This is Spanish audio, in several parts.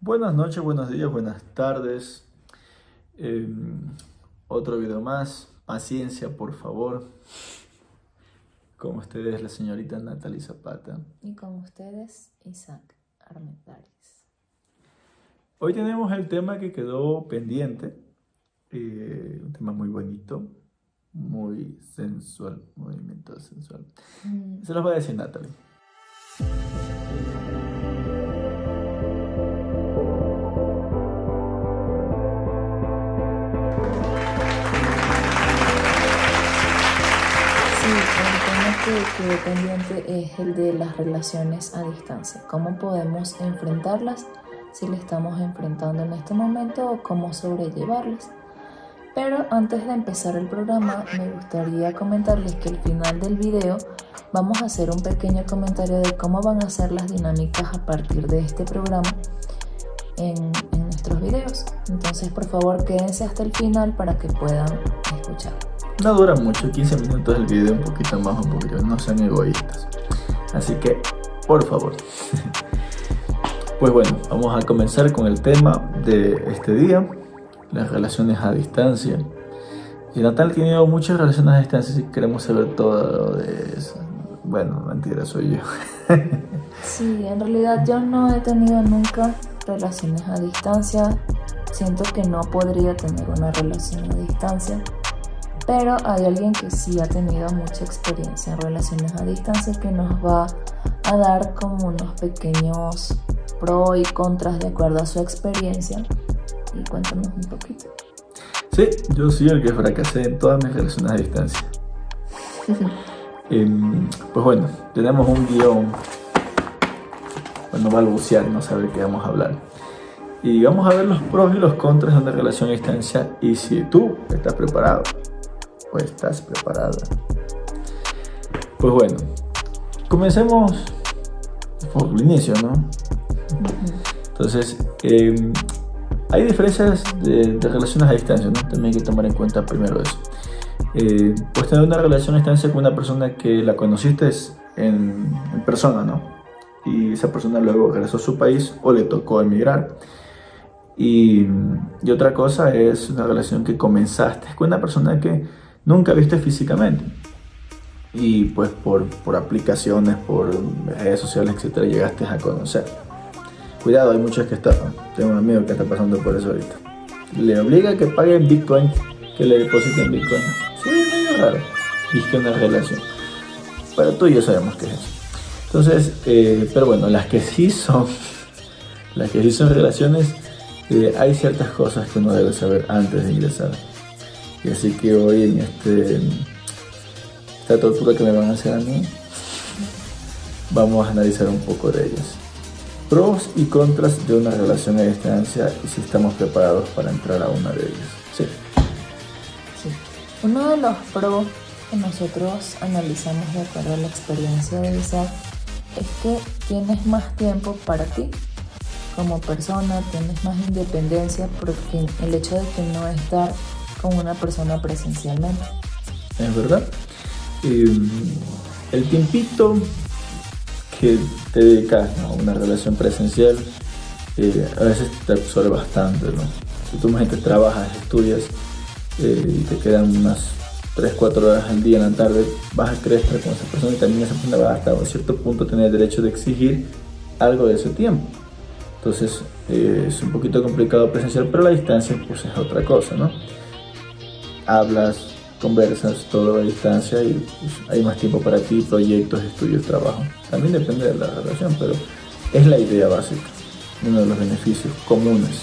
Buenas noches, buenos días, buenas tardes. Eh, otro video más. Paciencia, por favor. Con ustedes, la señorita Natalie Zapata. Y con ustedes, Isaac Armendariz. Hoy tenemos el tema que quedó pendiente. Eh, un tema muy bonito, muy sensual, movimiento sensual. Mm, Se los voy a decir Natalie. Que pendiente es el de las relaciones a distancia. ¿Cómo podemos enfrentarlas si le estamos enfrentando en este momento o cómo sobrellevarlas? Pero antes de empezar el programa, me gustaría comentarles que al final del video vamos a hacer un pequeño comentario de cómo van a ser las dinámicas a partir de este programa en, en nuestros videos. Entonces, por favor, quédense hasta el final para que puedan escuchar. No dura mucho, 15 minutos el video, un poquito más, un poquito, no sean egoístas. Así que, por favor. Pues bueno, vamos a comenzar con el tema de este día, las relaciones a distancia. Y Natal tenido muchas relaciones a distancia, si queremos saber todo de eso. Bueno, mentira, soy yo. Sí, en realidad yo no he tenido nunca relaciones a distancia. Siento que no podría tener una relación a distancia. Pero hay alguien que sí ha tenido mucha experiencia en relaciones a distancia que nos va a dar como unos pequeños pros y contras de acuerdo a su experiencia. Y cuéntanos un poquito. Sí, yo soy el que fracasé en todas mis relaciones a distancia. Em, pues bueno, tenemos un guion. Bueno, balbucear, no saber qué vamos a hablar. Y vamos a ver los pros y los contras de una relación a distancia. Y si tú estás preparado o estás preparada. Pues bueno, comencemos por el inicio, ¿no? Entonces, em, hay diferencias de, de relaciones a distancia, ¿no? También hay que tomar en cuenta primero eso. Eh, pues tener una relación a distancia con una persona que la conociste en, en persona, ¿no? Y esa persona luego regresó a su país o le tocó emigrar. Y, y otra cosa es una relación que comenzaste con una persona que nunca viste físicamente. Y pues por, por aplicaciones, por redes sociales, etcétera, llegaste a conocer. Cuidado, hay muchos que estafan. Tengo un amigo que está pasando por eso ahorita. Le obliga a que pague en Bitcoin, que le depositen Bitcoin. Sí, medio raro. Y que una relación. Pero tú y yo sabemos que es eso. Entonces, eh, pero bueno, las que sí son, las que sí son relaciones, eh, hay ciertas cosas que uno debe saber antes de ingresar. Y así que hoy en este, esta tortura que me van a hacer a mí, vamos a analizar un poco de ellas. Pros y contras de una relación a distancia y si estamos preparados para entrar a una de ellas. Sí. Sí. Uno de los pros que nosotros analizamos de acuerdo a la experiencia de Isaac es que tienes más tiempo para ti como persona, tienes más independencia porque el hecho de que no estar con una persona presencialmente. es verdad. Eh, el tiempito que te dedicas a una relación presencial eh, a veces te absorbe bastante. ¿no? Si tú gente trabajas, estudias eh, y te quedan unas 3-4 horas al día en la tarde, vas a querer con esa persona y también esa persona va hasta un cierto punto tener el derecho de exigir algo de ese tiempo. Entonces eh, es un poquito complicado presencial, pero la distancia pues es otra cosa, ¿no? Hablas, conversas todo a distancia y pues, hay más tiempo para ti, proyectos, estudios, trabajo. También depende de la relación, pero es la idea básica, uno de los beneficios comunes.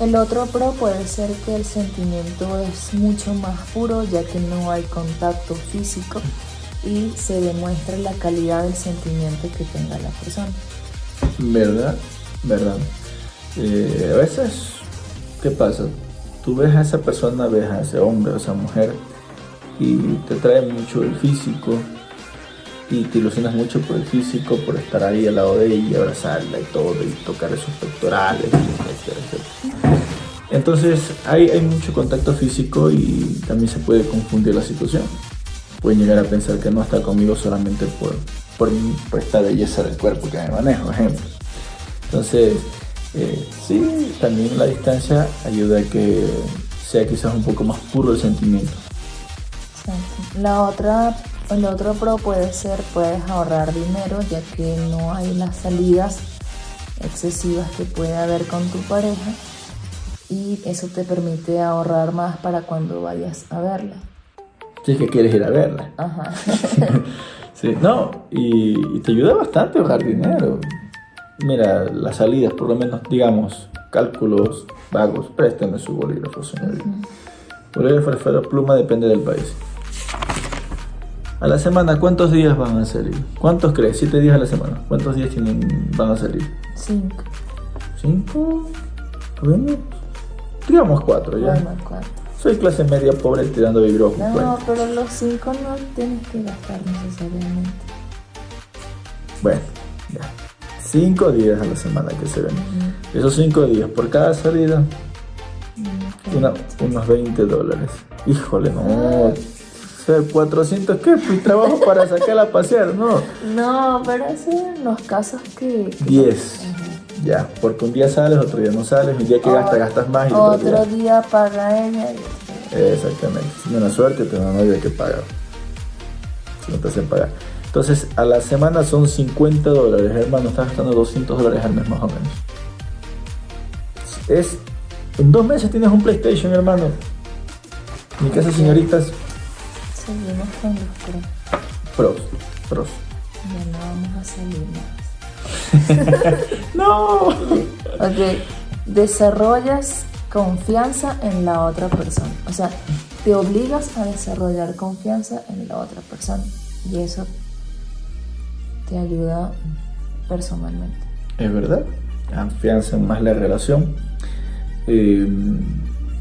El otro pro puede ser que el sentimiento es mucho más puro ya que no hay contacto físico y se demuestra la calidad del sentimiento que tenga la persona. ¿Verdad? ¿Verdad? Eh, a veces, ¿qué pasa? Tú ves a esa persona, ves a ese hombre, a esa mujer y te trae mucho el físico y te ilusionas mucho por el físico, por estar ahí al lado de ella y abrazarla y todo y tocar esos pectorales, etcétera, etcétera. Entonces hay, hay mucho contacto físico y también se puede confundir la situación. Pueden llegar a pensar que no está conmigo solamente por, por, por esta belleza del cuerpo que me manejo, ejemplo. Entonces, eh, sí, también la distancia ayuda a que sea quizás un poco más puro el sentimiento. Exacto. La otra, el otro pro puede ser, puedes ahorrar dinero ya que no hay las salidas excesivas que puede haber con tu pareja y eso te permite ahorrar más para cuando vayas a verla. Si es que quieres ir a verla. Ajá. sí, no, y, y te ayuda bastante a ahorrar dinero. Mira, las salidas, por lo menos, digamos, cálculos vagos, préstame su bolígrafo, señorita. Bolígrafo, esfera, pluma, depende del país. A la semana, ¿cuántos días van a salir? ¿Cuántos crees? Siete días a la semana. ¿Cuántos días tienen, van a salir? Cinco. ¿Cinco? Bueno, digamos cuatro ya. Bueno, cuatro. Soy clase media pobre tirando vibrojo. No, Bueno, pero los cinco no tienes que gastar necesariamente. bueno, ya. Cinco días a la semana que se ven. Esos cinco días por cada salida, Mm, una- unos 20 dólares. Híjole, no. O sea, 400, ¿qué? Pues trabajo para sacarla a pasear, no. No, pero eso en los casos que... que- 10. Ajá. Ya, porque un día sales, otro día no sales, un día que gastas, gastas más y otro día. Otro día paga ella Exactamente. Si no es suerte, te no hay que pagar. Si no te hacen pagar. Entonces, a la semana son 50 dólares, hermano. Estás gastando 200 dólares al mes más o menos. Es. En dos meses tienes un PlayStation, hermano. Mi casa, señoritas, Seguimos con los pros. pros. Pros. Ya no vamos a salir más. ¡No! Ok, desarrollas confianza en la otra persona. O sea, te obligas a desarrollar confianza en la otra persona. Y eso te ayuda personalmente. Es verdad. Afianzan más la relación. Eh,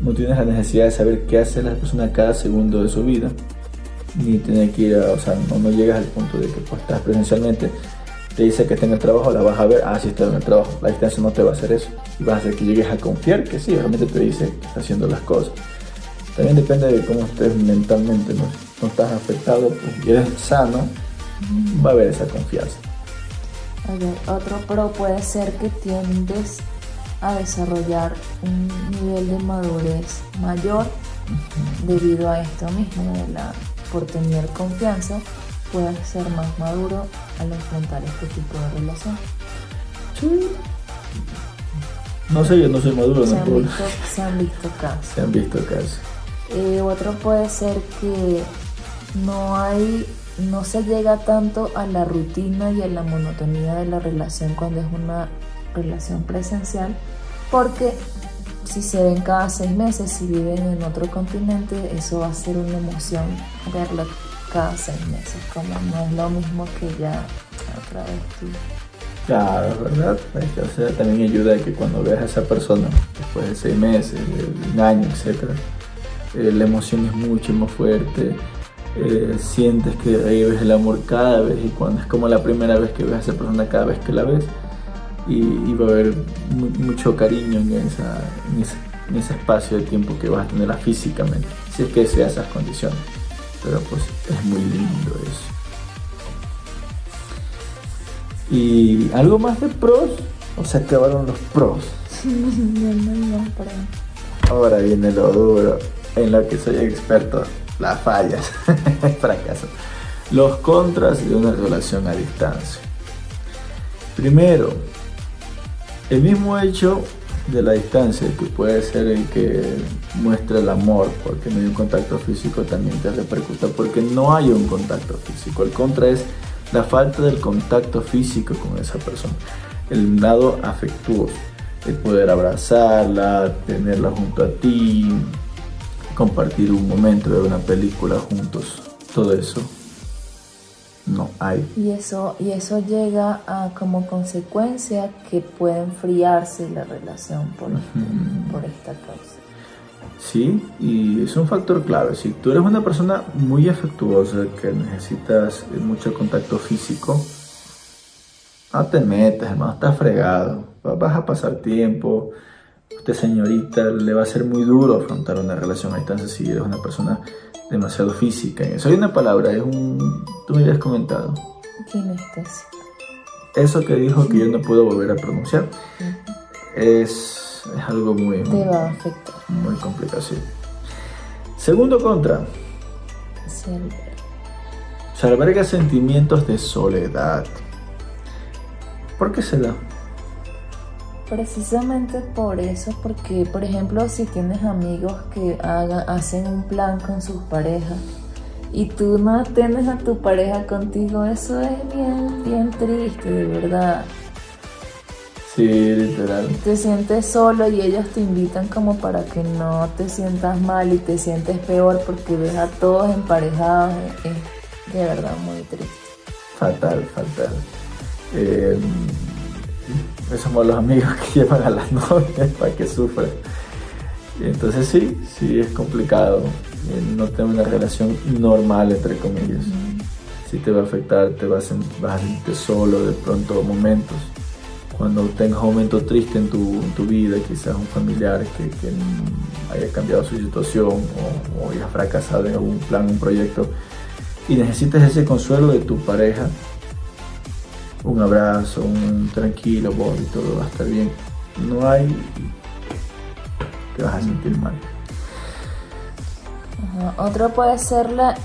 no tienes la necesidad de saber qué hace la persona cada segundo de su vida. Ni tener que ir a, o sea, no, no llegas al punto de que pues, estás presencialmente, te dice que está en el trabajo, la vas a ver, ah, sí está en el trabajo. La distancia no te va a hacer eso. Y vas a hacer que llegues a confiar que sí, realmente te dice que está haciendo las cosas. También depende de cómo estés mentalmente, ¿no? No estás afectado pues, y eres sano, va a haber esa confianza. A ver, otro pro puede ser que tiendes a desarrollar un nivel de madurez mayor debido a esto mismo, de la, por tener confianza, puedes ser más maduro al enfrentar este tipo de relación. Sí. No sé, yo no soy maduro, Se no han puedo- visto, se han visto casos. Se han visto casos. Eh, otro puede ser que no hay, no se llega tanto a la rutina y a la monotonía de la relación cuando es una relación presencial, porque si se ven cada seis meses, si viven en otro continente, eso va a ser una emoción verlo cada seis meses, como no es lo mismo que ya a través de Claro, verdad. O sea, también ayuda a que cuando veas a esa persona, después de seis meses, de un año, etc., la emoción es mucho más fuerte. Eh, sientes que revives el amor cada vez y cuando es como la primera vez que ves a esa persona cada vez que la ves y, y va a haber mu- mucho cariño en, esa, en, ese, en ese espacio de tiempo que vas a tenerla físicamente, si es que sea esas condiciones. Pero pues es muy lindo eso. ¿Y algo más de pros? ¿O se acabaron los pros? No, no, no, para mí. Ahora viene lo duro, en lo que soy experto, las fallas, fracaso. Los contras de una relación a distancia. Primero, el mismo hecho de la distancia, que puede ser el que muestra el amor, porque no hay un contacto físico, también te repercuta porque no hay un contacto físico. El contra es la falta del contacto físico con esa persona, el lado afectuoso, el poder abrazarla, tenerla junto a ti, compartir un momento, ver una película juntos, todo eso no hay. Y eso, y eso llega a como consecuencia que puede enfriarse la relación por, por esta causa. Sí, y es un factor clave. Si tú eres una persona muy afectuosa que necesitas mucho contacto físico, no te metas, hermano, estás fregado. Va- Vas a pasar tiempo. Usted, señorita, le va a ser muy duro afrontar una relación a distancia si eres una persona demasiado física. Eso hay una palabra, es un. Tú me habías comentado. Kinestesia. eso que dijo que yo no puedo volver a pronunciar es, es algo muy, Te va a afectar. muy complicado. sí. Segundo contra, Se alberga. se alberga sentimientos de soledad. ¿Por qué se da? Precisamente por eso, porque por ejemplo si tienes amigos que hagan, hacen un plan con sus parejas y tú no tienes a tu pareja contigo, eso es bien, bien triste, de verdad. Sí, literal. Te sientes solo y ellos te invitan como para que no te sientas mal y te sientes peor porque ves a todos emparejados. Es de verdad muy triste. Fatal, fatal. Eh, esos somos los amigos que llevan a las novias para que sufran. Y Entonces sí, sí es complicado eh, no tener una relación normal, entre comillas. Sí te va a afectar, te vas a, sen- vas a sentirte solo de pronto momentos. Cuando tengas un momento triste en tu, en tu vida, quizás un familiar que, que haya cambiado su situación o, o haya fracasado en algún plan, un proyecto, y necesitas ese consuelo de tu pareja, un abrazo, un tranquilo, Bobby, todo va a estar bien. No hay, te vas a sentir mal. Ajá. Otro puede ser la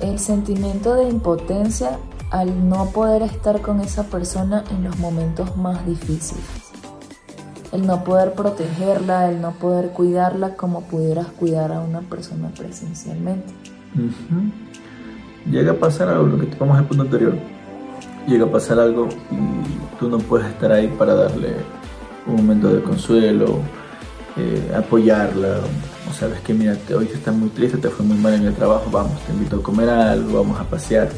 el sentimiento de impotencia al no poder estar con esa persona en los momentos más difíciles. El no poder protegerla, el no poder cuidarla como pudieras cuidar a una persona presencialmente. Llega a pasar algo, lo que tocamos en el punto anterior. Llega a pasar algo y tú no puedes estar ahí para darle un momento de consuelo, eh, apoyarla. O sabes que, mira, te- hoy estás muy triste, te fue muy mal en el trabajo, vamos, te invito a comer algo, vamos a pasear.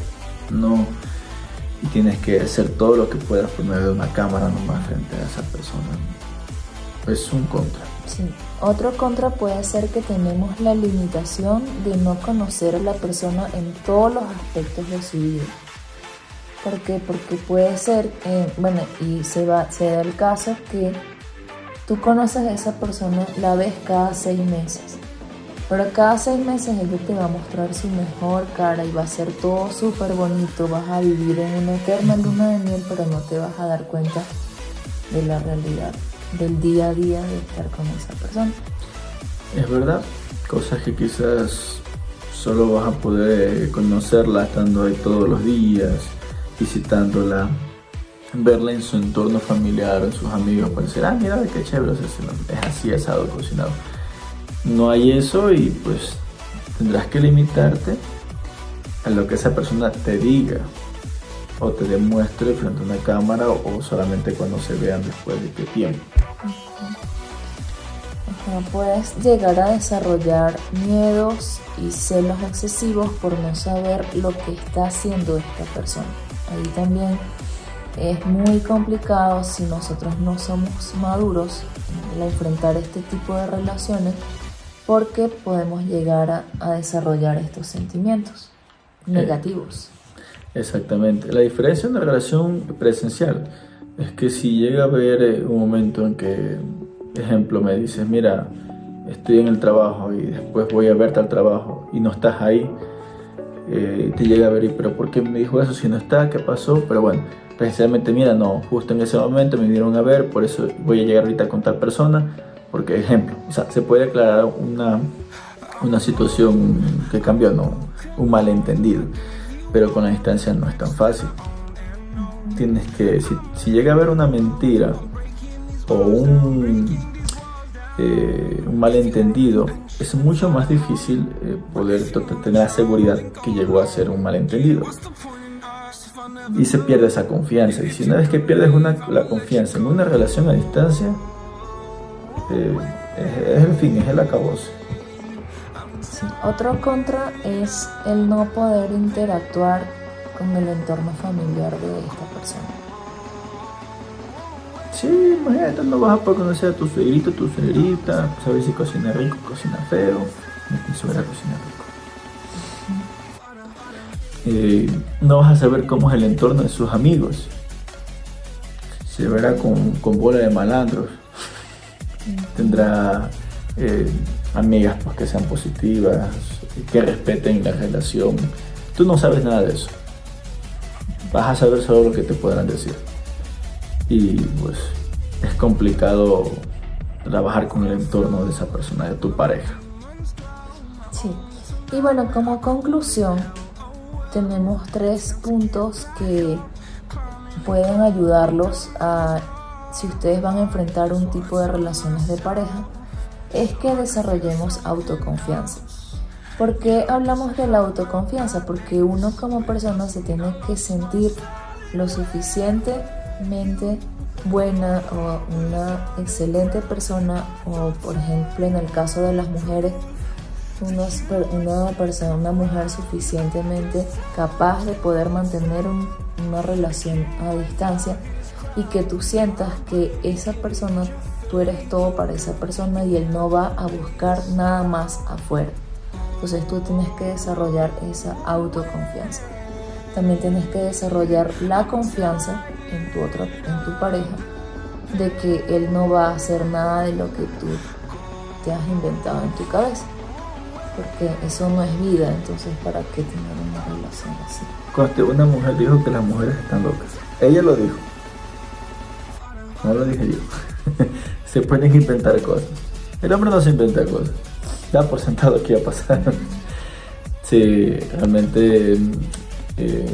No. Y tienes que hacer todo lo que puedas por medio de una cámara nomás frente a esa persona. Es un contra. Sí. Otro contra puede ser que tenemos la limitación de no conocer a la persona en todos los aspectos de su vida. ¿Por qué? Porque puede ser, eh, bueno, y se, va, se da el caso que tú conoces a esa persona, la ves cada seis meses. Pero cada seis meses ella te va a mostrar su mejor cara y va a ser todo súper bonito. Vas a vivir en una eterna luna de miel, pero no te vas a dar cuenta de la realidad, del día a día de estar con esa persona. Es verdad, cosas que quizás solo vas a poder conocerla estando ahí todos los días, visitándola, verla en su entorno familiar, en sus amigos, para decir, ah, mira qué chévere, o sea, es así asado, cocinado. No hay eso y pues tendrás que limitarte a lo que esa persona te diga o te demuestre frente a una cámara o solamente cuando se vean después de qué tiempo. Ajá, puedes llegar a desarrollar miedos y celos excesivos por no saber lo que está haciendo esta persona. Ahí también es muy complicado si nosotros no somos maduros al enfrentar este tipo de relaciones porque podemos llegar a, a desarrollar estos sentimientos negativos. Exactamente. La diferencia en una relación presencial es que si llega a haber eh, un momento en que, ejemplo, me dices, mira, estoy en el trabajo y después voy a verte al trabajo y no estás ahí, eh, te llega a ver, pero ¿por qué me dijo eso si no está? ¿Qué pasó? Pero bueno, precisamente, mira, no, justo en ese momento me vinieron a ver, por eso voy a llegar ahorita con tal persona, porque, ejemplo, o sea, se puede aclarar una, una situación que cambió, no, un malentendido pero con la distancia no es tan fácil. Tienes que, si, si llega a haber una mentira o un, eh, un malentendido, es mucho más difícil eh, poder tener la seguridad que llegó a ser un malentendido. Y se pierde esa confianza. Y si una vez que pierdes una, la confianza en una relación a distancia, eh, es, es el fin, es el acabose. Sí. Otro contra es el no poder interactuar con el entorno familiar de esta persona. Sí, imagínate, no vas a poder conocer a tu suegrito, tu suegrita, saber si cocina rico, cocina feo, mi suegra cocina rico. Eh, no vas a saber cómo es el entorno de sus amigos. Se verá con, con bola de malandros. Tendrá eh, amigas pues, que sean positivas, que respeten la relación. Tú no sabes nada de eso. Vas a saber solo lo que te podrán decir. Y pues es complicado trabajar con el entorno de esa persona, de tu pareja. Sí. Y bueno, como conclusión, tenemos tres puntos que pueden ayudarlos a, si ustedes van a enfrentar un tipo de relaciones de pareja, es que desarrollemos autoconfianza. ¿Por qué hablamos de la autoconfianza? Porque uno como persona se tiene que sentir lo suficientemente buena o una excelente persona o por ejemplo en el caso de las mujeres una, una persona, una mujer suficientemente capaz de poder mantener una relación a distancia y que tú sientas que esa persona, tú eres todo para esa persona y él no va a buscar nada más afuera. Entonces tú tienes que desarrollar esa autoconfianza. También tienes que desarrollar la confianza en tu, otra, en tu pareja de que él no va a hacer nada de lo que tú te has inventado en tu cabeza. Porque eso no es vida, entonces ¿para qué tener una relación así? Cuando una mujer dijo que las mujeres están locas. Ella lo dijo. No lo dije yo. se pueden inventar cosas. El hombre no se inventa cosas. Da por sentado que iba a pasar. sí, realmente eh,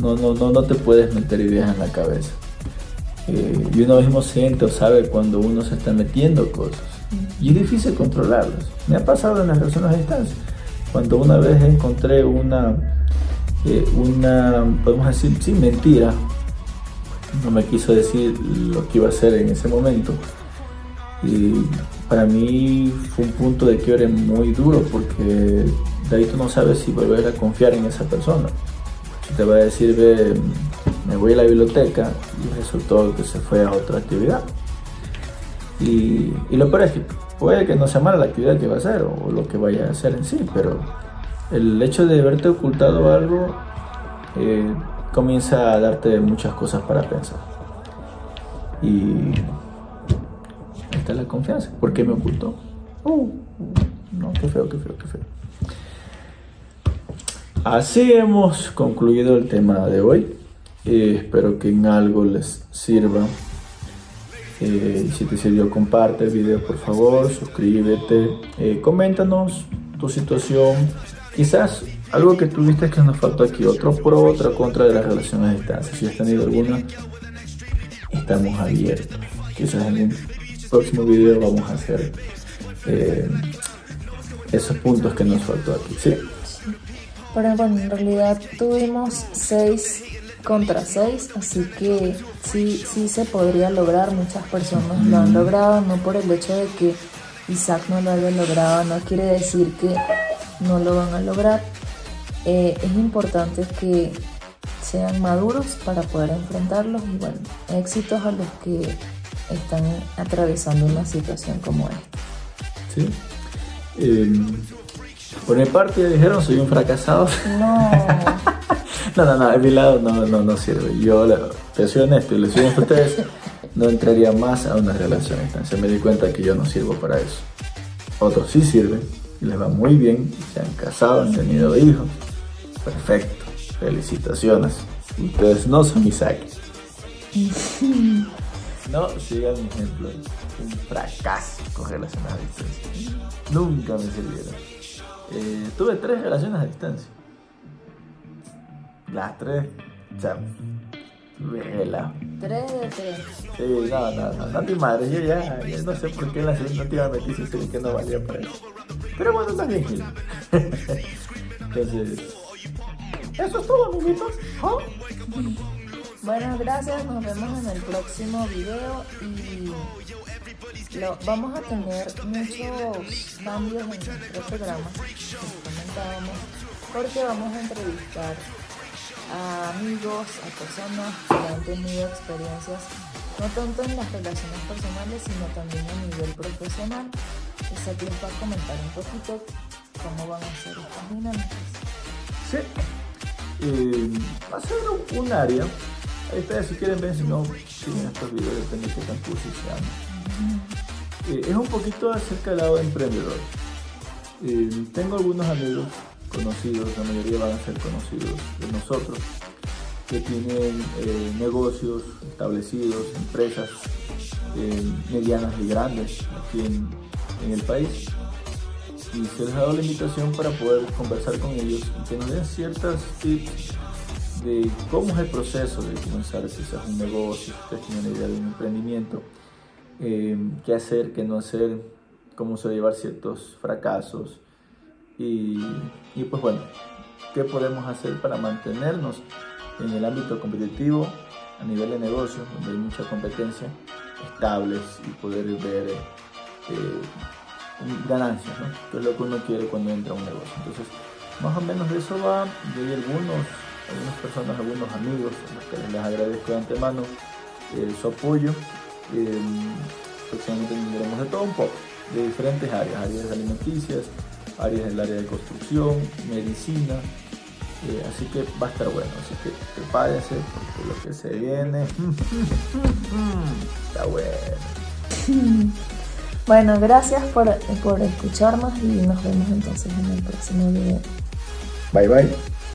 no, no, no, no te puedes meter ideas en la cabeza. Eh, y uno mismo siente o sabe cuando uno se está metiendo cosas. Y es difícil controlarlas. Me ha pasado en las relaciones a distancia. Cuando una vez encontré una, eh, una podemos decir, sin mentira, no me quiso decir lo que iba a hacer en ese momento. Y para mí fue un punto de quiebre muy duro porque de ahí tú no sabes si volver a confiar en esa persona te va a decir, ve, me voy a la biblioteca y resultó que se fue a otra actividad. Y, lo peor es puede que no sea mala la actividad que va a hacer o, lo que vaya a hacer en sí, pero el hecho de haberte ocultado algo eh, comienza a darte muchas cosas para pensar. Y está la confianza. ¿Por qué me ocultó? Uh, no, qué feo, qué feo, qué feo. Así hemos concluido el tema de hoy. Eh, espero que en algo les sirva. Eh, si te sirvió, comparte el video por favor, suscríbete, eh, coméntanos tu situación. Quizás algo que tuviste que nos faltó aquí, otro pro, otra contra de las relaciones a distancia. Si has tenido alguna, estamos abiertos. Quizás en un próximo video vamos a hacer esos puntos que nos faltó aquí. ¿sí? Pero bueno, en realidad tuvimos 6 contra 6, así que sí, sí se podría lograr. Muchas personas lo han logrado, no por el hecho de que Isaac no lo haya logrado, no quiere decir que no lo van a lograr. Eh, es importante que sean maduros para poder enfrentarlos y bueno, éxitos a los que están atravesando una situación como esta. Sí. Em, por mi parte ya dijeron, soy un fracasado. No. no, no, no, de mi lado no, no, no sirve. Yo te soy honesto y les soy honesto a ustedes, no entraría más a una relación a distancia. Me di cuenta que yo no sirvo para eso. Otros sí sirven y les va muy bien, se han casado, han tenido hijos. Perfecto, felicitaciones. Ustedes no son Isaac. No sigan mi ejemplo. Un fracaso con relaciones a distancia. Nunca me sirvieron. Eh, tuve tres relaciones a distancia. Las tres, o sea, vela. Tres de tres. Sí, no, no, no, no, mi madre, yo ya, ya, no sé por qué en la segunda última metí si que no valía para eso. Pero bueno, también Entonces, eso es todo, amiguitos. ¿Oh? Bueno, gracias, nos vemos en el próximo video y vamos a tener muchos cambios en nuestro programa, comentábamos, porque vamos a entrevistar a amigos, a personas que han tenido experiencias no tanto en las relaciones personales, sino también a nivel profesional. Esa les va a comentar un poquito cómo van a ser estas dinámicas. Sí, eh, va a ser un, área. Ahí ustedes si quieren ver, si no, siguen estos videos, depende de qué tan cursos sean. Eh, es un poquito acerca del lado emprendedor. Eh, tengo algunos amigos conocidos, la mayoría van a ser conocidos de nosotros, que tienen eh, negocios establecidos, empresas medianas y grandes aquí en, el país. Y se les ha dado la invitación para poder conversar con ellos y que nos den ciertas tips de cómo es el proceso de comenzar quizás un negocio, si usted tiene una idea de un emprendimiento, eh, qué hacer, qué no hacer, cómo llevar ciertos fracasos y, y pues bueno, qué podemos hacer para mantenernos en el ámbito competitivo a nivel de negocio, donde hay mucha competencia, estables y poder ver eh, ganancias, ¿no? que es lo que uno quiere cuando entra a un negocio. Entonces, más o menos de eso va, y hay algunos, algunas personas, algunos amigos, a los que les agradezco de antemano eh, su apoyo. Eh, próximamente tendremos de todo un poco, de diferentes áreas, áreas alimenticias, áreas del área de construcción, medicina, eh, así que va a estar bueno, así que prepárense porque lo que se viene está bueno. Bueno, gracias por, por escucharnos y nos vemos entonces en el próximo video. Bye bye.